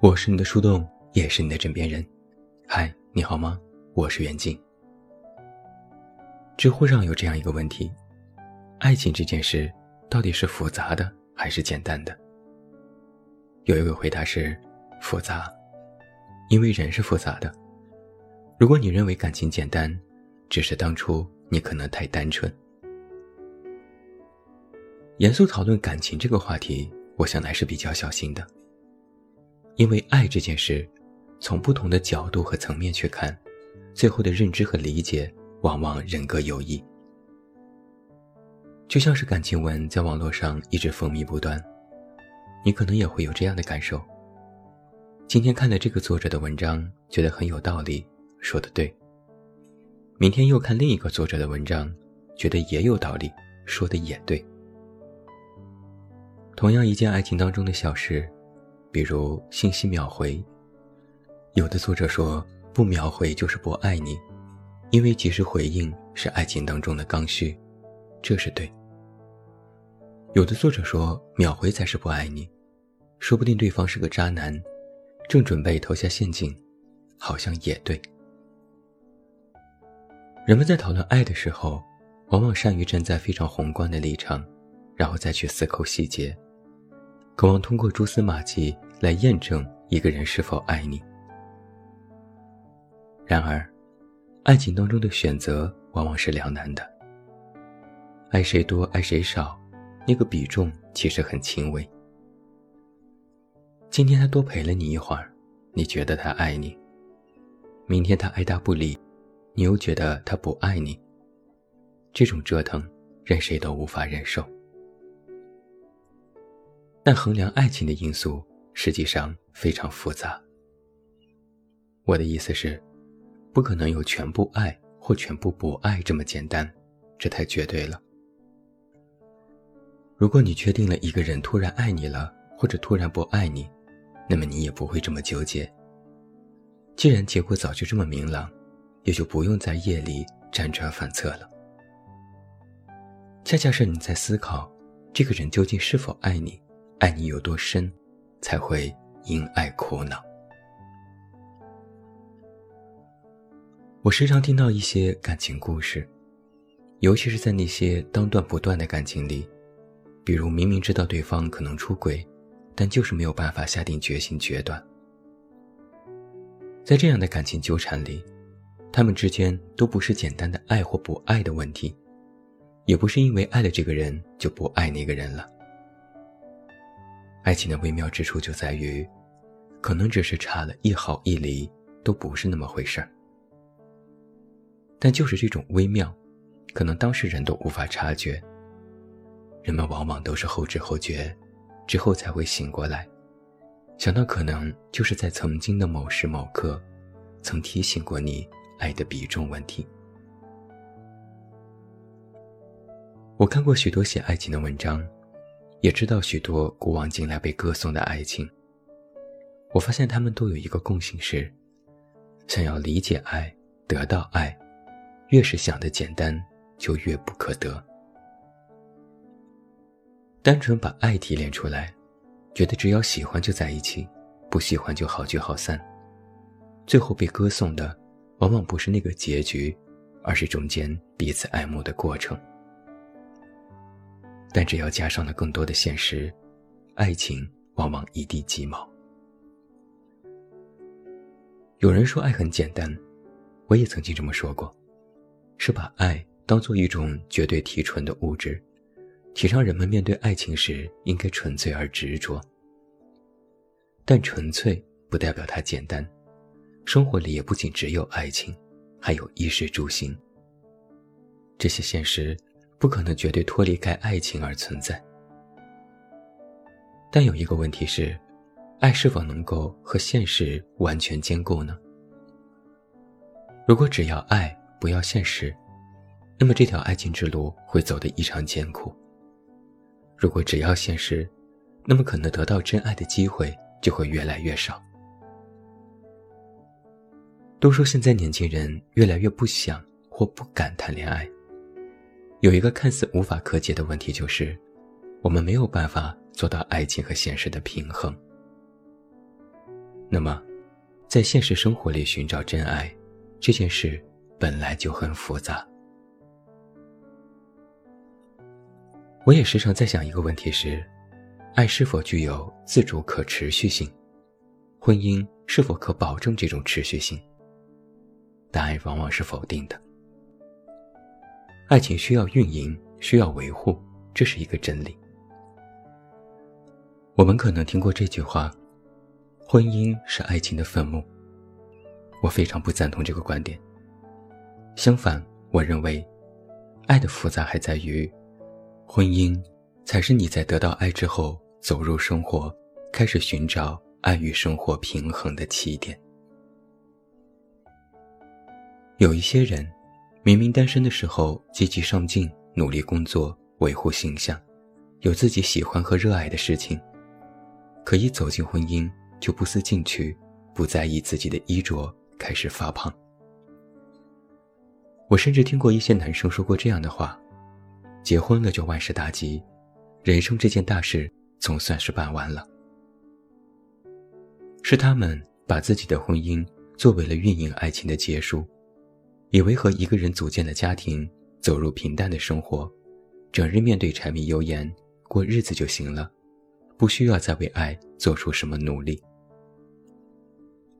我是你的树洞，也是你的枕边人。嗨，你好吗？我是袁静。知乎上有这样一个问题：爱情这件事到底是复杂的还是简单的？有一位回答是复杂，因为人是复杂的。如果你认为感情简单，只是当初你可能太单纯。严肃讨论感情这个话题，我想来是比较小心的。因为爱这件事，从不同的角度和层面去看，最后的认知和理解往往人各有异。就像是感情文在网络上一直风靡不断，你可能也会有这样的感受。今天看了这个作者的文章，觉得很有道理，说的对；明天又看另一个作者的文章，觉得也有道理，说的也对。同样一件爱情当中的小事，比如信息秒回。有的作者说不秒回就是不爱你，因为及时回应是爱情当中的刚需，这是对。有的作者说秒回才是不爱你，说不定对方是个渣男，正准备投下陷阱，好像也对。人们在讨论爱的时候，往往善于站在非常宏观的立场，然后再去思考细节。渴望通过蛛丝马迹来验证一个人是否爱你。然而，爱情当中的选择往往是两难的。爱谁多，爱谁少，那个比重其实很轻微。今天他多陪了你一会儿，你觉得他爱你；明天他爱答不理，你又觉得他不爱你。这种折腾，任谁都无法忍受。但衡量爱情的因素实际上非常复杂。我的意思是，不可能有全部爱或全部不爱这么简单，这太绝对了。如果你确定了一个人突然爱你了，或者突然不爱你，那么你也不会这么纠结。既然结果早就这么明朗，也就不用在夜里辗转反侧了。恰恰是你在思考，这个人究竟是否爱你。爱你有多深，才会因爱苦恼。我时常听到一些感情故事，尤其是在那些当断不断的感情里，比如明明知道对方可能出轨，但就是没有办法下定决心决断。在这样的感情纠缠里，他们之间都不是简单的爱或不爱的问题，也不是因为爱了这个人就不爱那个人了。爱情的微妙之处就在于，可能只是差了一毫一厘，都不是那么回事儿。但就是这种微妙，可能当事人都无法察觉。人们往往都是后知后觉，之后才会醒过来，想到可能就是在曾经的某时某刻，曾提醒过你爱的比重问题。我看过许多写爱情的文章。也知道许多古往今来被歌颂的爱情。我发现他们都有一个共性是：想要理解爱、得到爱，越是想的简单，就越不可得。单纯把爱提炼出来，觉得只要喜欢就在一起，不喜欢就好聚好散，最后被歌颂的，往往不是那个结局，而是中间彼此爱慕的过程。但只要加上了更多的现实，爱情往往一地鸡毛。有人说爱很简单，我也曾经这么说过，是把爱当做一种绝对提纯的物质，提倡人们面对爱情时应该纯粹而执着。但纯粹不代表它简单，生活里也不仅只有爱情，还有衣食住行。这些现实。不可能绝对脱离开爱情而存在，但有一个问题是，爱是否能够和现实完全兼顾呢？如果只要爱不要现实，那么这条爱情之路会走得异常艰苦。如果只要现实，那么可能得到真爱的机会就会越来越少。都说现在年轻人越来越不想或不敢谈恋爱。有一个看似无法可解的问题，就是我们没有办法做到爱情和现实的平衡。那么，在现实生活里寻找真爱，这件事本来就很复杂。我也时常在想一个问题：是，爱是否具有自主可持续性？婚姻是否可保证这种持续性？答案往往是否定的。爱情需要运营，需要维护，这是一个真理。我们可能听过这句话：“婚姻是爱情的坟墓。”我非常不赞同这个观点。相反，我认为，爱的复杂还在于，婚姻才是你在得到爱之后走入生活，开始寻找爱与生活平衡的起点。有一些人。明明单身的时候积极上进，努力工作，维护形象，有自己喜欢和热爱的事情，可一走进婚姻就不思进取，不在意自己的衣着，开始发胖。我甚至听过一些男生说过这样的话：结婚了就万事大吉，人生这件大事总算是办完了。是他们把自己的婚姻作为了运营爱情的结束。以为和一个人组建的家庭，走入平淡的生活，整日面对柴米油盐过日子就行了，不需要再为爱做出什么努力。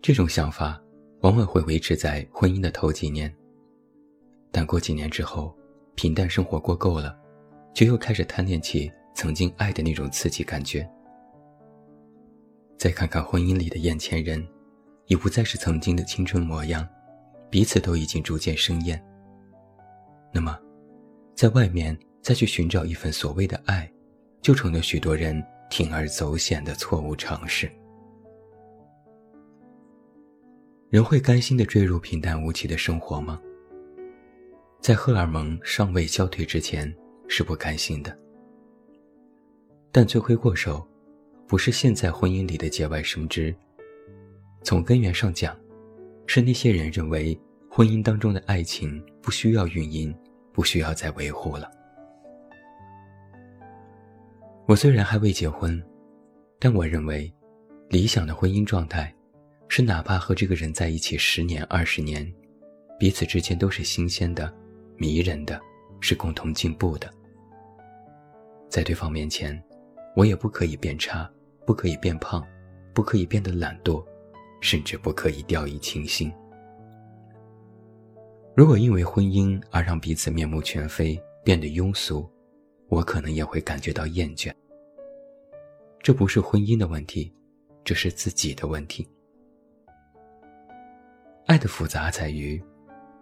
这种想法往往会维持在婚姻的头几年，但过几年之后，平淡生活过够了，就又开始贪恋起曾经爱的那种刺激感觉。再看看婚姻里的眼前人，已不再是曾经的青春模样。彼此都已经逐渐生厌。那么，在外面再去寻找一份所谓的爱，就成了许多人铤而走险的错误尝试。人会甘心的坠入平淡无奇的生活吗？在荷尔蒙尚未消退之前，是不甘心的。但罪魁祸首，不是现在婚姻里的节外生枝。从根源上讲。是那些人认为婚姻当中的爱情不需要运营，不需要再维护了。我虽然还未结婚，但我认为，理想的婚姻状态，是哪怕和这个人在一起十年、二十年，彼此之间都是新鲜的、迷人的，是共同进步的。在对方面前，我也不可以变差，不可以变胖，不可以变得懒惰。甚至不可以掉以轻心。如果因为婚姻而让彼此面目全非，变得庸俗，我可能也会感觉到厌倦。这不是婚姻的问题，这是自己的问题。爱的复杂在于，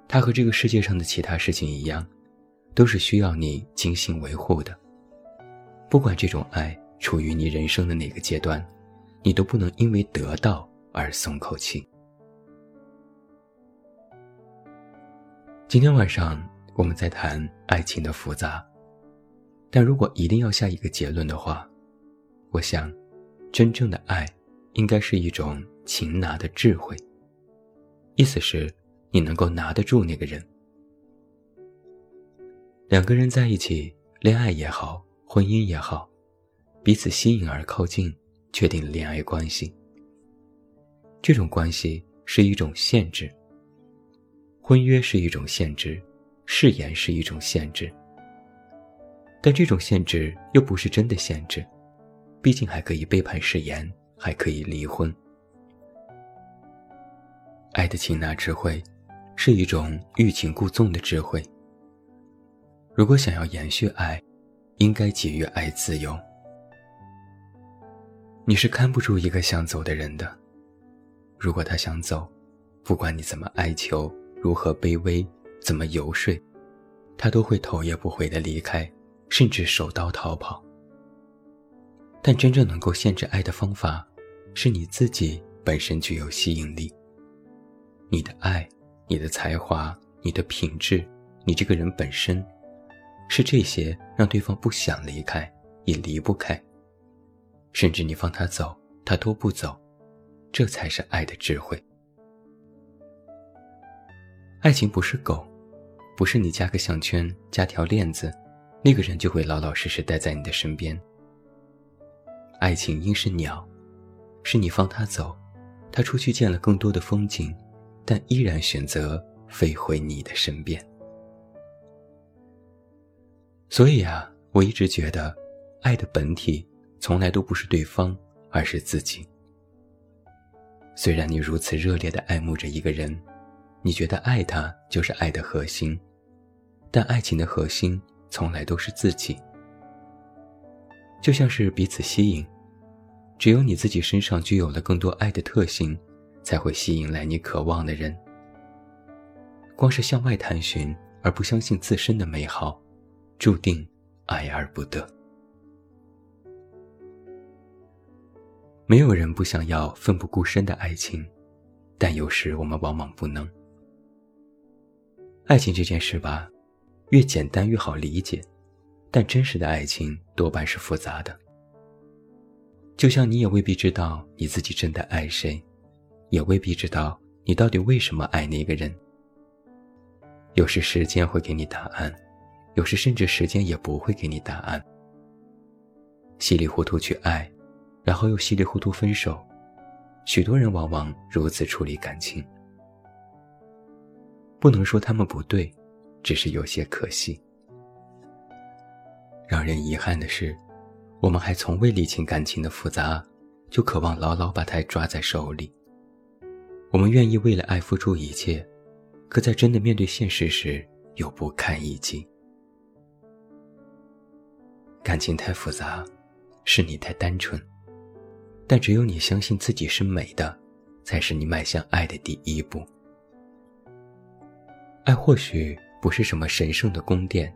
它和这个世界上的其他事情一样，都是需要你精心维护的。不管这种爱处于你人生的哪个阶段，你都不能因为得到。而松口气。今天晚上我们在谈爱情的复杂，但如果一定要下一个结论的话，我想，真正的爱应该是一种擒拿的智慧。意思是，你能够拿得住那个人。两个人在一起，恋爱也好，婚姻也好，彼此吸引而靠近，确定恋爱关系。这种关系是一种限制，婚约是一种限制，誓言是一种限制，但这种限制又不是真的限制，毕竟还可以背叛誓言，还可以离婚。爱的擒拿智慧，是一种欲擒故纵的智慧。如果想要延续爱，应该给予爱自由。你是看不住一个想走的人的。如果他想走，不管你怎么哀求，如何卑微，怎么游说，他都会头也不回的离开，甚至手刀逃跑。但真正能够限制爱的方法，是你自己本身具有吸引力。你的爱，你的才华，你的品质，你这个人本身，是这些让对方不想离开，也离不开。甚至你放他走，他都不走。这才是爱的智慧。爱情不是狗，不是你加个项圈、加条链子，那个人就会老老实实待在你的身边。爱情应是鸟，是你放它走，他出去见了更多的风景，但依然选择飞回你的身边。所以啊，我一直觉得，爱的本体从来都不是对方，而是自己。虽然你如此热烈的爱慕着一个人，你觉得爱他就是爱的核心，但爱情的核心从来都是自己。就像是彼此吸引。只有你自己身上具有了更多爱的特性，才会吸引来你渴望的人。光是向外探寻，而不相信自身的美好，注定爱而不得。没有人不想要奋不顾身的爱情，但有时我们往往不能。爱情这件事吧，越简单越好理解，但真实的爱情多半是复杂的。就像你也未必知道你自己真的爱谁，也未必知道你到底为什么爱那个人。有时时间会给你答案，有时甚至时间也不会给你答案。稀里糊涂去爱，然后又稀里糊涂分手，许多人往往如此处理感情。不能说他们不对，只是有些可惜。让人遗憾的是。我们还从未理清感情的复杂，就渴望牢牢把它抓在手里。我们愿意为了爱付出一切，可在真的面对现实时，又不堪一击。感情太复杂，是你太单纯。但只有你相信自己是美的，才是你迈向爱的第一步。爱或许不是什么神圣的宫殿，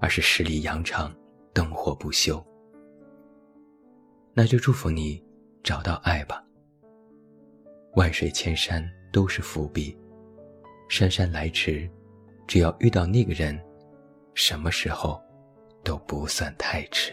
而是十里洋场，灯火不休。那就祝福你找到爱吧。万水千山都是伏笔，姗姗来迟，只要遇到那个人，什么时候都不算太迟。